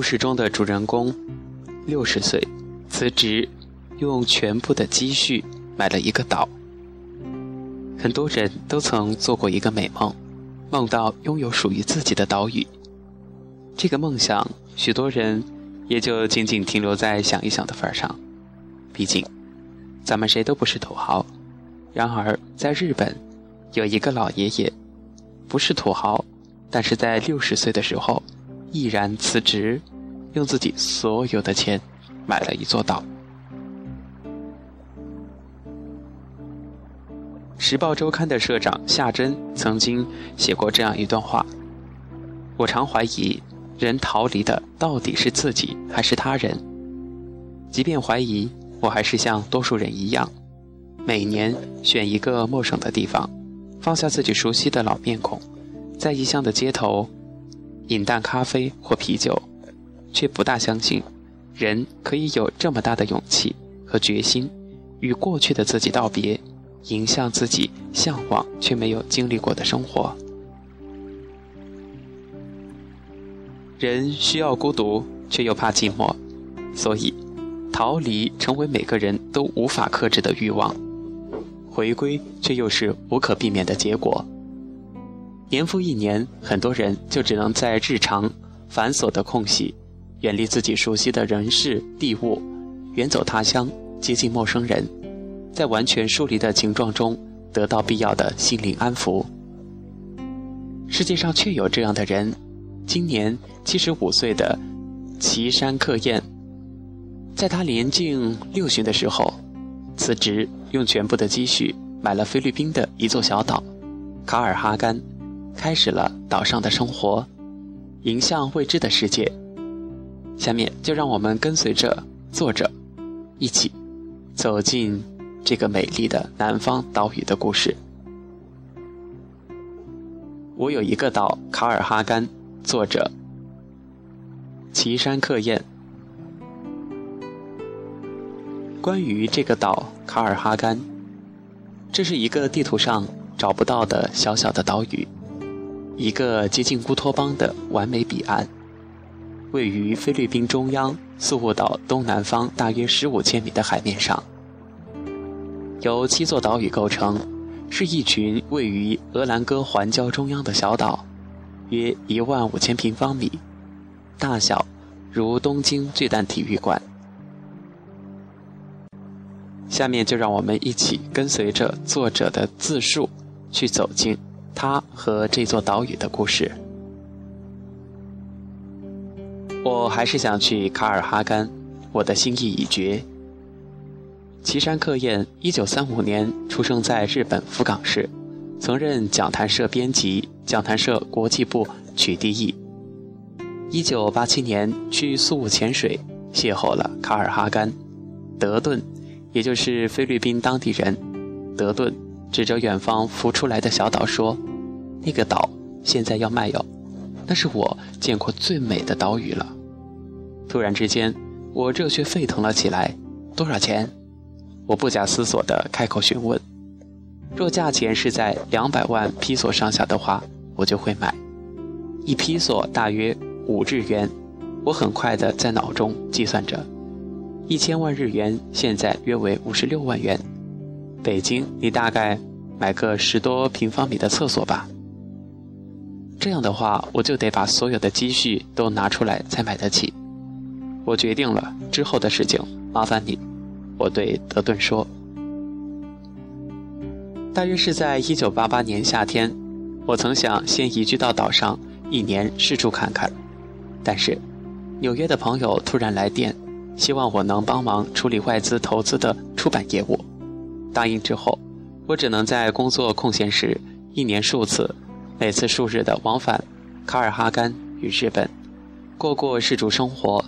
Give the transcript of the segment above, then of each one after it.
故事中的主人公，六十岁辞职，用全部的积蓄买了一个岛。很多人都曾做过一个美梦，梦到拥有属于自己的岛屿。这个梦想，许多人也就仅仅停留在想一想的份上。毕竟，咱们谁都不是土豪。然而，在日本，有一个老爷爷，不是土豪，但是在六十岁的时候。毅然辞职，用自己所有的钱买了一座岛。《时报周刊》的社长夏真曾经写过这样一段话：“我常怀疑，人逃离的到底是自己还是他人？即便怀疑，我还是像多数人一样，每年选一个陌生的地方，放下自己熟悉的老面孔，在异乡的街头。”饮淡咖啡或啤酒，却不大相信，人可以有这么大的勇气和决心，与过去的自己道别，迎向自己向往却没有经历过的生活。人需要孤独，却又怕寂寞，所以，逃离成为每个人都无法克制的欲望，回归却又是无可避免的结果。年复一年，很多人就只能在日常繁琐的空隙，远离自己熟悉的人事地物，远走他乡，接近陌生人，在完全疏离的情状中，得到必要的心灵安抚。世界上确有这样的人，今年七十五岁的岐山克彦，在他年近六旬的时候，辞职，用全部的积蓄买了菲律宾的一座小岛——卡尔哈甘。开始了岛上的生活，迎向未知的世界。下面就让我们跟随着作者，一起走进这个美丽的南方岛屿的故事。我有一个岛——卡尔哈甘。作者：岐山客宴。关于这个岛——卡尔哈甘，这是一个地图上找不到的小小的岛屿。一个接近乌托邦的完美彼岸，位于菲律宾中央宿务岛东南方大约十五千米的海面上，由七座岛屿构成，是一群位于俄兰哥环礁中央的小岛，约一万五千平方米，大小如东京巨蛋体育馆。下面就让我们一起跟随着作者的自述，去走进。他和这座岛屿的故事，我还是想去卡尔哈甘，我的心意已决。岐山克彦，一九三五年出生在日本福冈市，曾任讲谈社编辑，讲谈社国际部取缔役。一九八七年去宿务潜水，邂逅了卡尔哈甘，德顿，也就是菲律宾当地人，德顿。指着远方浮出来的小岛说：“那个岛现在要卖哟，那是我见过最美的岛屿了。”突然之间，我热血沸腾了起来。多少钱？我不假思索地开口询问。若价钱是在两百万披索上下的话，我就会买。一披索大约五日元。我很快地在脑中计算着，一千万日元现在约为五十六万元。北京，你大概买个十多平方米的厕所吧。这样的话，我就得把所有的积蓄都拿出来才买得起。我决定了，之后的事情麻烦你。我对德顿说。大约是在一九八八年夏天，我曾想先移居到岛上一年四处看看，但是纽约的朋友突然来电，希望我能帮忙处理外资投资的出版业务。答应之后，我只能在工作空闲时，一年数次，每次数日的往返卡尔哈甘与日本，过过世主生活。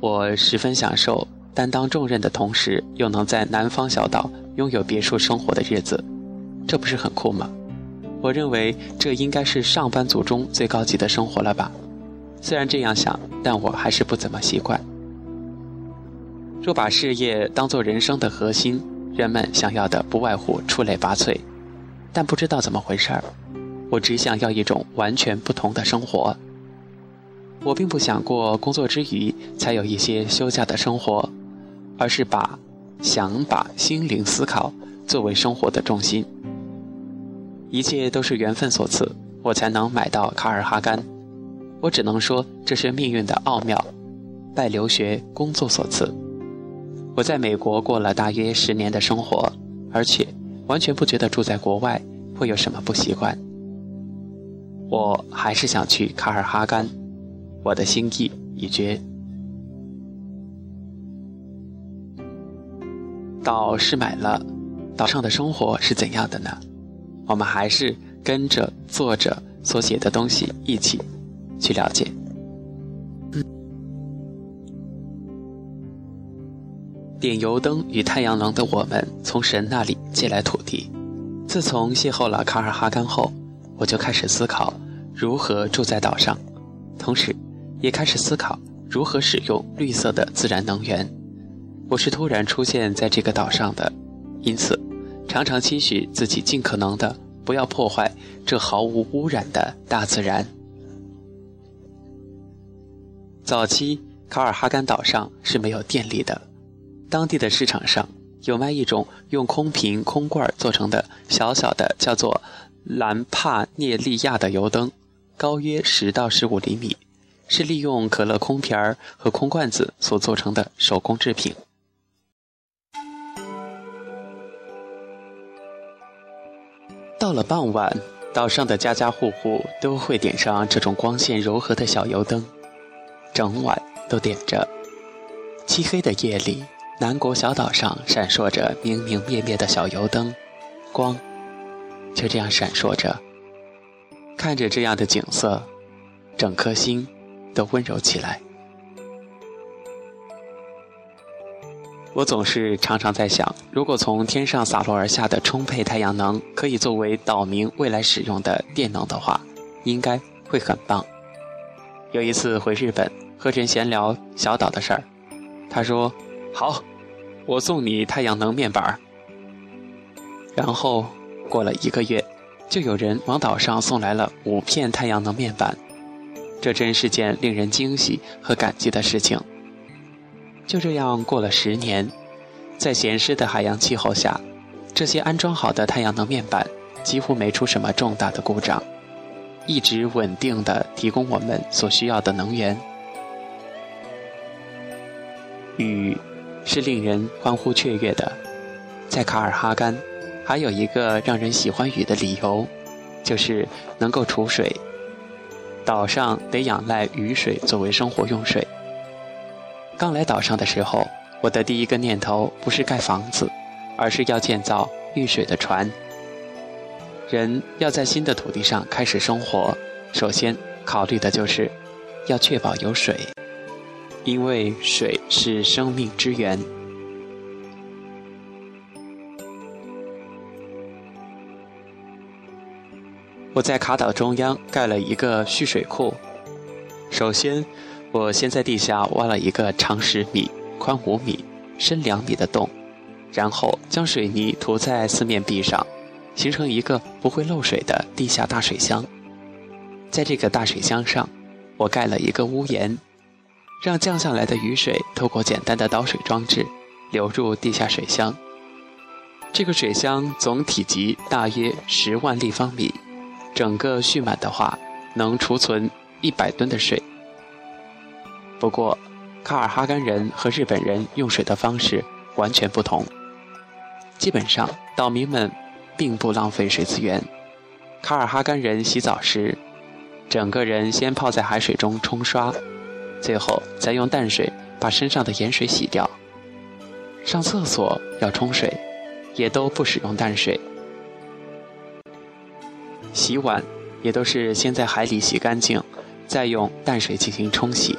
我十分享受担当重任的同时，又能在南方小岛拥有别墅生活的日子，这不是很酷吗？我认为这应该是上班族中最高级的生活了吧？虽然这样想，但我还是不怎么习惯。若把事业当做人生的核心，人们想要的不外乎出类拔萃，但不知道怎么回事儿。我只想要一种完全不同的生活。我并不想过工作之余才有一些休假的生活，而是把想把心灵思考作为生活的重心。一切都是缘分所赐，我才能买到卡尔哈甘。我只能说这是命运的奥妙，拜留学工作所赐。我在美国过了大约十年的生活，而且完全不觉得住在国外会有什么不习惯。我还是想去卡尔哈甘。我的心意已决。岛是买了，岛上的生活是怎样的呢？我们还是跟着作者所写的东西一起去了解。点油灯与太阳能的我们，从神那里借来土地。自从邂逅了卡尔哈甘后，我就开始思考如何住在岛上，同时。也开始思考如何使用绿色的自然能源。我是突然出现在这个岛上的，因此常常期许自己尽可能的不要破坏这毫无污染的大自然。早期卡尔哈甘岛上是没有电力的，当地的市场上有卖一种用空瓶、空罐做成的小小的叫做兰帕涅利亚的油灯，高约十到十五厘米。是利用可乐空瓶儿和空罐子所做成的手工制品。到了傍晚，岛上的家家户户都会点上这种光线柔和的小油灯，整晚都点着。漆黑的夜里，南国小岛上闪烁着明明灭灭的小油灯，光就这样闪烁着。看着这样的景色，整颗心。都温柔起来。我总是常常在想，如果从天上洒落而下的充沛太阳能可以作为岛民未来使用的电能的话，应该会很棒。有一次回日本和人闲聊小岛的事儿，他说：“好，我送你太阳能面板。”然后过了一个月，就有人往岛上送来了五片太阳能面板。这真是件令人惊喜和感激的事情。就这样过了十年，在咸湿的海洋气候下，这些安装好的太阳能面板几乎没出什么重大的故障，一直稳定的提供我们所需要的能源。雨是令人欢呼雀跃的，在卡尔哈甘，还有一个让人喜欢雨的理由，就是能够储水。岛上得仰赖雨水作为生活用水。刚来岛上的时候，我的第一个念头不是盖房子，而是要建造遇水的船。人要在新的土地上开始生活，首先考虑的就是要确保有水，因为水是生命之源。我在卡岛中央盖了一个蓄水库。首先，我先在地下挖了一个长十米、宽五米、深两米的洞，然后将水泥涂在四面壁上，形成一个不会漏水的地下大水箱。在这个大水箱上，我盖了一个屋檐，让降下来的雨水透过简单的导水装置流入地下水箱。这个水箱总体积大约十万立方米。整个蓄满的话，能储存一百吨的水。不过，卡尔哈甘人和日本人用水的方式完全不同。基本上，岛民们并不浪费水资源。卡尔哈甘人洗澡时，整个人先泡在海水中冲刷，最后再用淡水把身上的盐水洗掉。上厕所要冲水，也都不使用淡水。洗碗也都是先在海里洗干净，再用淡水进行冲洗。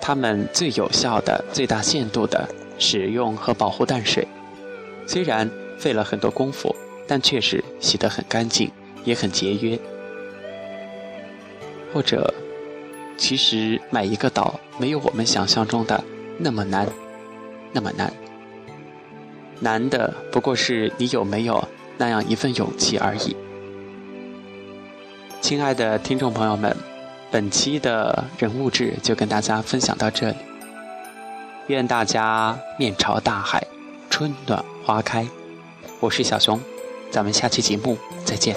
他们最有效的、最大限度的使用和保护淡水，虽然费了很多功夫，但确实洗得很干净，也很节约。或者，其实买一个岛没有我们想象中的那么难，那么难。难的不过是你有没有那样一份勇气而已。亲爱的听众朋友们，本期的人物志就跟大家分享到这里。愿大家面朝大海，春暖花开。我是小熊，咱们下期节目再见。